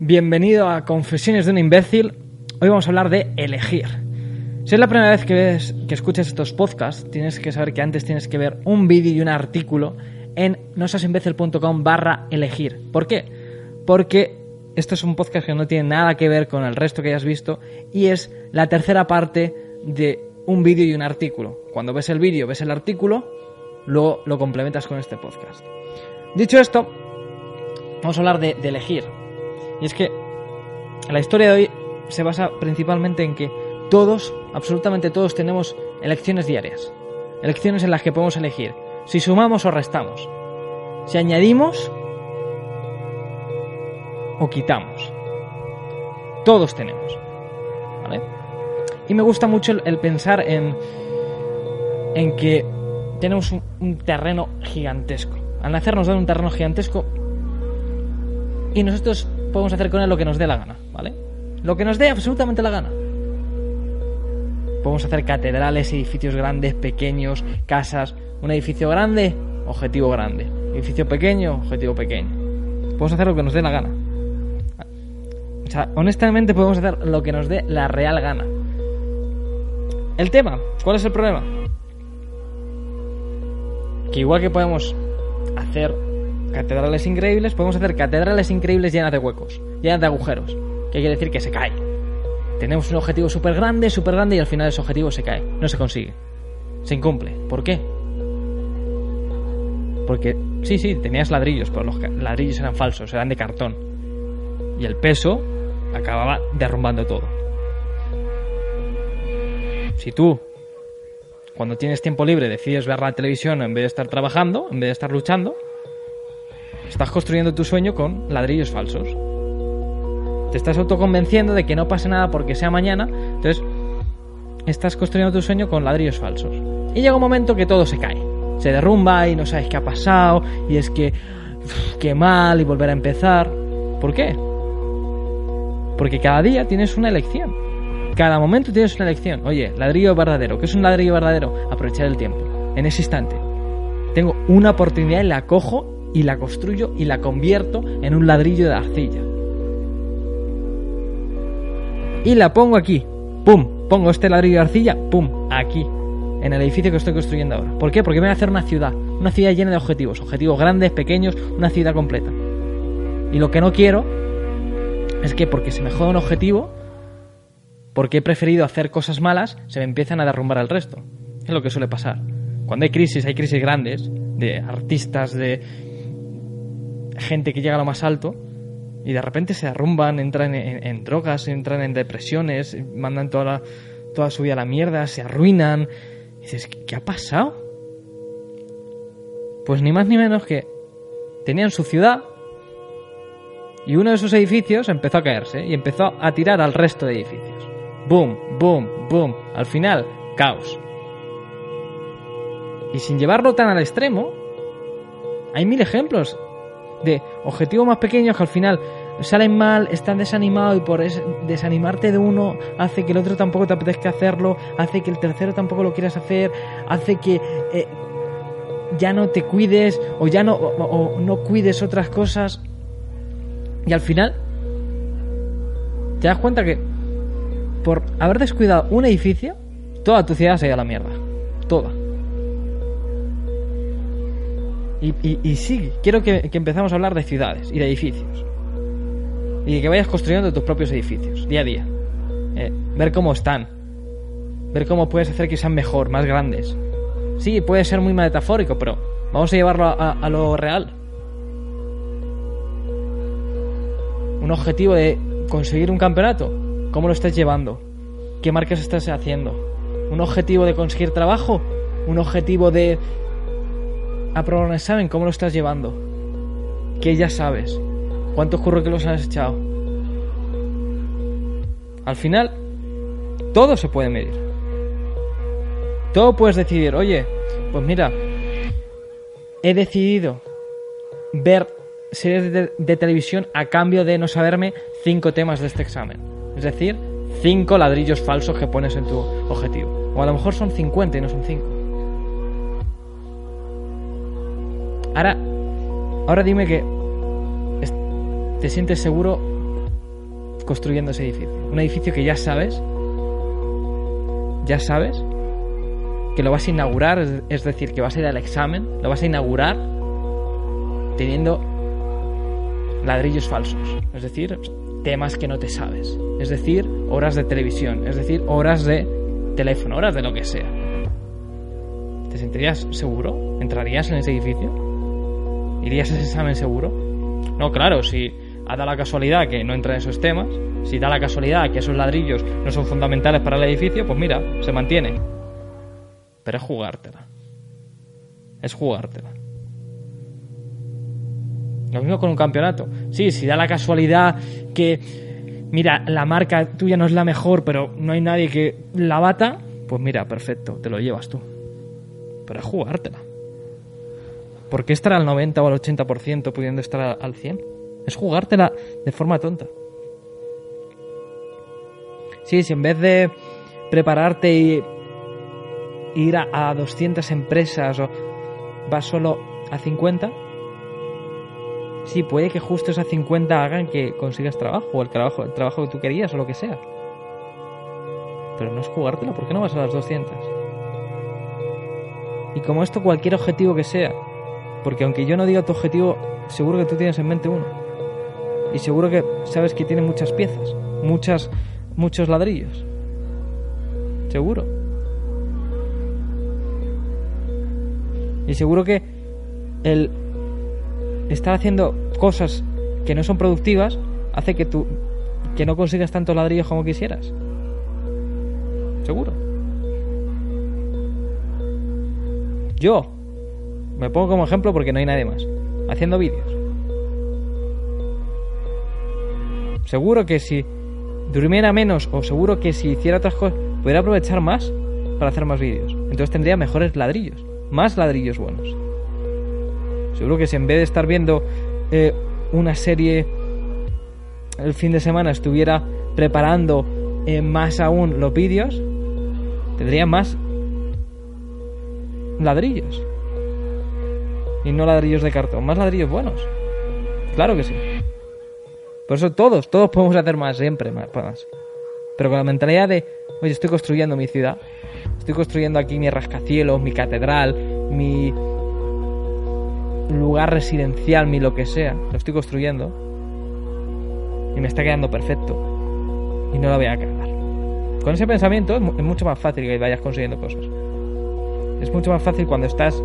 Bienvenido a Confesiones de un imbécil. Hoy vamos a hablar de elegir. Si es la primera vez que, ves, que escuchas estos podcasts, tienes que saber que antes tienes que ver un vídeo y un artículo en nosasimbécil.com barra elegir. ¿Por qué? Porque esto es un podcast que no tiene nada que ver con el resto que hayas visto y es la tercera parte de un vídeo y un artículo. Cuando ves el vídeo, ves el artículo, luego lo complementas con este podcast. Dicho esto, vamos a hablar de elegir. Y es que la historia de hoy se basa principalmente en que todos, absolutamente todos, tenemos elecciones diarias. Elecciones en las que podemos elegir si sumamos o restamos. Si añadimos o quitamos. Todos tenemos. ¿Vale? Y me gusta mucho el, pensar en, en que tenemos un, un terreno gigantesco. Al nacer nos dan un terreno gigantesco y nosotros podemos hacer con él lo que nos dé la gana, ¿vale? Lo que nos dé absolutamente la gana. Podemos hacer catedrales, edificios grandes, pequeños, casas. Un edificio grande, objetivo grande. Edificio pequeño, objetivo pequeño. Podemos hacer lo que nos dé la gana. O sea, honestamente podemos hacer lo que nos dé la real gana. El tema, ¿cuál es el problema? Que igual que podemos hacer catedrales increíbles, podemos hacer catedrales increíbles llenas de huecos, llenas de agujeros. Que quiere decir que se cae. Tenemos un objetivo súper grande, súper grande y al final ese objetivo se cae. No se consigue. Se incumple. ¿Por qué? Porque, sí, sí, tenías ladrillos, pero los ladrillos eran falsos, eran de cartón. Y el peso acababa derrumbando todo. Si tú, cuando tienes tiempo libre, decides ver la televisión en vez de estar trabajando, en vez de estar luchando, Estás construyendo tu sueño con ladrillos falsos. Te estás autoconvenciendo de que no pase nada porque sea mañana. Entonces, estás construyendo tu sueño con ladrillos falsos. Y llega un momento que todo se cae. Se derrumba y no sabes qué ha pasado. Y es que, qué mal y volver a empezar. ¿Por qué? Porque cada día tienes una elección. Cada momento tienes una elección. Oye, ladrillo verdadero. ¿Qué es un ladrillo verdadero? Aprovechar el tiempo. En ese instante. Tengo una oportunidad y la cojo y la construyo y la convierto en un ladrillo de arcilla. Y la pongo aquí. ¡Pum! Pongo este ladrillo de arcilla. ¡Pum! Aquí. En el edificio que estoy construyendo ahora. ¿Por qué? Porque voy a hacer una ciudad. Una ciudad llena de objetivos. Objetivos grandes, pequeños. Una ciudad completa. Y lo que no quiero es que porque se me joda un objetivo, porque he preferido hacer cosas malas, se me empiezan a derrumbar el resto. Es lo que suele pasar. Cuando hay crisis, hay crisis grandes, de artistas, de gente que llega a lo más alto y de repente se derrumban, entran en, drogas, entran en depresiones, mandan toda, su vida a la mierda, se arruinan. Dices, ¿qué ha pasado? Pues ni más ni menos que tenían su ciudad y uno de esos edificios empezó a caerse y empezó a tirar al resto de edificios. Boom, boom, boom. Al final, caos. Y sin llevarlo tan al extremo, hay mil ejemplos de objetivos más pequeños que al final salen mal, están desanimados y por desanimarte de uno hace que el otro tampoco te apetezca hacerlo, hace que el tercero tampoco lo quieras hacer, hace que eh, ya no te cuides o ya no, o, no cuides otras cosas y al final te das cuenta que por haber descuidado un edificio, toda tu ciudad se ha ido a la mierda. Toda. Y, y, sí, quiero que, que empezamos a hablar de ciudades y de edificios. Y que vayas construyendo tus propios edificios, día a día. Eh, ver cómo están. Ver cómo puedes hacer que sean mejor, más grandes. Sí, puede ser muy metafórico, pero vamos a llevarlo a, a lo real. Un objetivo de conseguir un campeonato. ¿Cómo lo estás llevando? ¿Qué marcas estás haciendo? ¿Un objetivo de conseguir trabajo? ¿Un objetivo de aprobar un examen, ¿cómo lo estás llevando? ¿Qué ya sabes? ¿Cuántos currículos has echado? Al final, todo se puede medir. Todo puedes decidir, oye, pues mira, he decidido ver series de, de, televisión a cambio de no saberme cinco temas de este examen. Es decir, cinco ladrillos falsos que pones en tu objetivo. O a lo mejor son 50 y no son 5. Ahora, ahora dime que te sientes seguro construyendo ese edificio. Un edificio que ya sabes, ya sabes que lo vas a inaugurar, es decir, que vas a ir al examen, lo vas a inaugurar teniendo ladrillos falsos, es decir, temas que no te sabes, es decir, horas de televisión, es decir, horas de teléfono, horas de lo que sea. ¿Te sentirías seguro? ¿Entrarías en ese edificio? ¿Irías a ese examen seguro? No, claro, si da la casualidad que no entra en esos temas, si da la casualidad que esos ladrillos no son fundamentales para el edificio, pues mira, se mantiene. Pero es jugártela. Es jugártela. Lo mismo con un campeonato. Sí, si da la casualidad que, mira, la marca tuya no es la mejor, pero no hay nadie que la bata, pues mira, perfecto, te lo llevas tú. Pero es jugártela. ¿Por qué estar al 90 o al 80% pudiendo estar al 100? Es jugártela de forma tonta. Sí, si en vez de prepararte y ir a, 200 empresas o vas solo a 50, sí, puede que justo esas 50 hagan que consigas trabajo, o el trabajo, el trabajo que tú querías, o lo que sea. Pero no es jugártela, ¿por qué no vas a las 200? Y como esto, cualquier objetivo que sea, porque aunque yo no diga tu objetivo, seguro que tú tienes en mente uno. Y seguro que sabes que tiene muchas piezas, muchas, muchos ladrillos. Seguro. Y seguro que el estar haciendo cosas que no son productivas hace que tú que no consigas tantos ladrillos como quisieras. Seguro. Yo me pongo como ejemplo porque no hay nadie más. Haciendo vídeos. Seguro que si durmiera menos o seguro que si hiciera otras cosas, podría aprovechar más para hacer más vídeos. Entonces tendría mejores ladrillos. Más ladrillos buenos. Seguro que si en vez de estar viendo eh, una serie el fin de semana estuviera preparando eh, más aún los vídeos, tendría más ladrillos. Y no ladrillos de cartón, más ladrillos buenos. Claro que sí. Por eso todos, todos podemos hacer más, siempre más. Pero con la mentalidad de, oye, estoy construyendo mi ciudad, estoy construyendo aquí mi rascacielos, mi catedral, mi lugar residencial, mi lo que sea, lo estoy construyendo y me está quedando perfecto y no la voy a cagar. Con ese pensamiento es mucho más fácil que vayas consiguiendo cosas. Es mucho más fácil cuando estás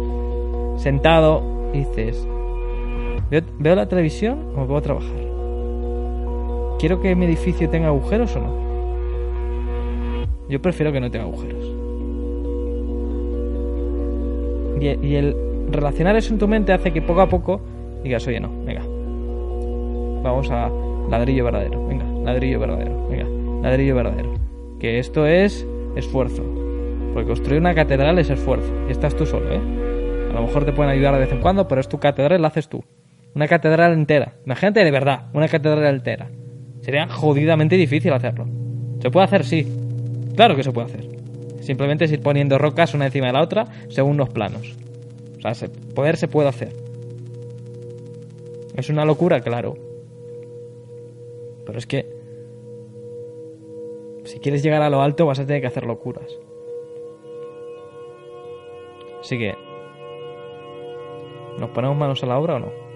sentado dices, ¿veo, la televisión o puedo trabajar? ¿Quiero que mi edificio tenga agujeros o no? Yo prefiero que no tenga agujeros. y el relacionar eso en tu mente hace que poco a poco digas, oye, no, venga, vamos a ladrillo verdadero, venga, ladrillo verdadero, venga, ladrillo verdadero. Que esto es esfuerzo. Porque construir una catedral es esfuerzo. Y estás tú solo, ¿eh? A lo mejor te pueden ayudar de vez en cuando, pero es tu catedral, la haces tú. Una catedral entera. Imagínate de verdad, una catedral entera. Sería jodidamente difícil hacerlo. ¿Se puede hacer? Sí. Claro que se puede hacer. Simplemente es ir poniendo rocas una encima de la otra según los planos. O sea, poder se puede hacer. Es una locura, claro. Pero es que si quieres llegar a lo alto vas a tener que hacer locuras. Así que, ¿nos ponemos manos a la obra o no?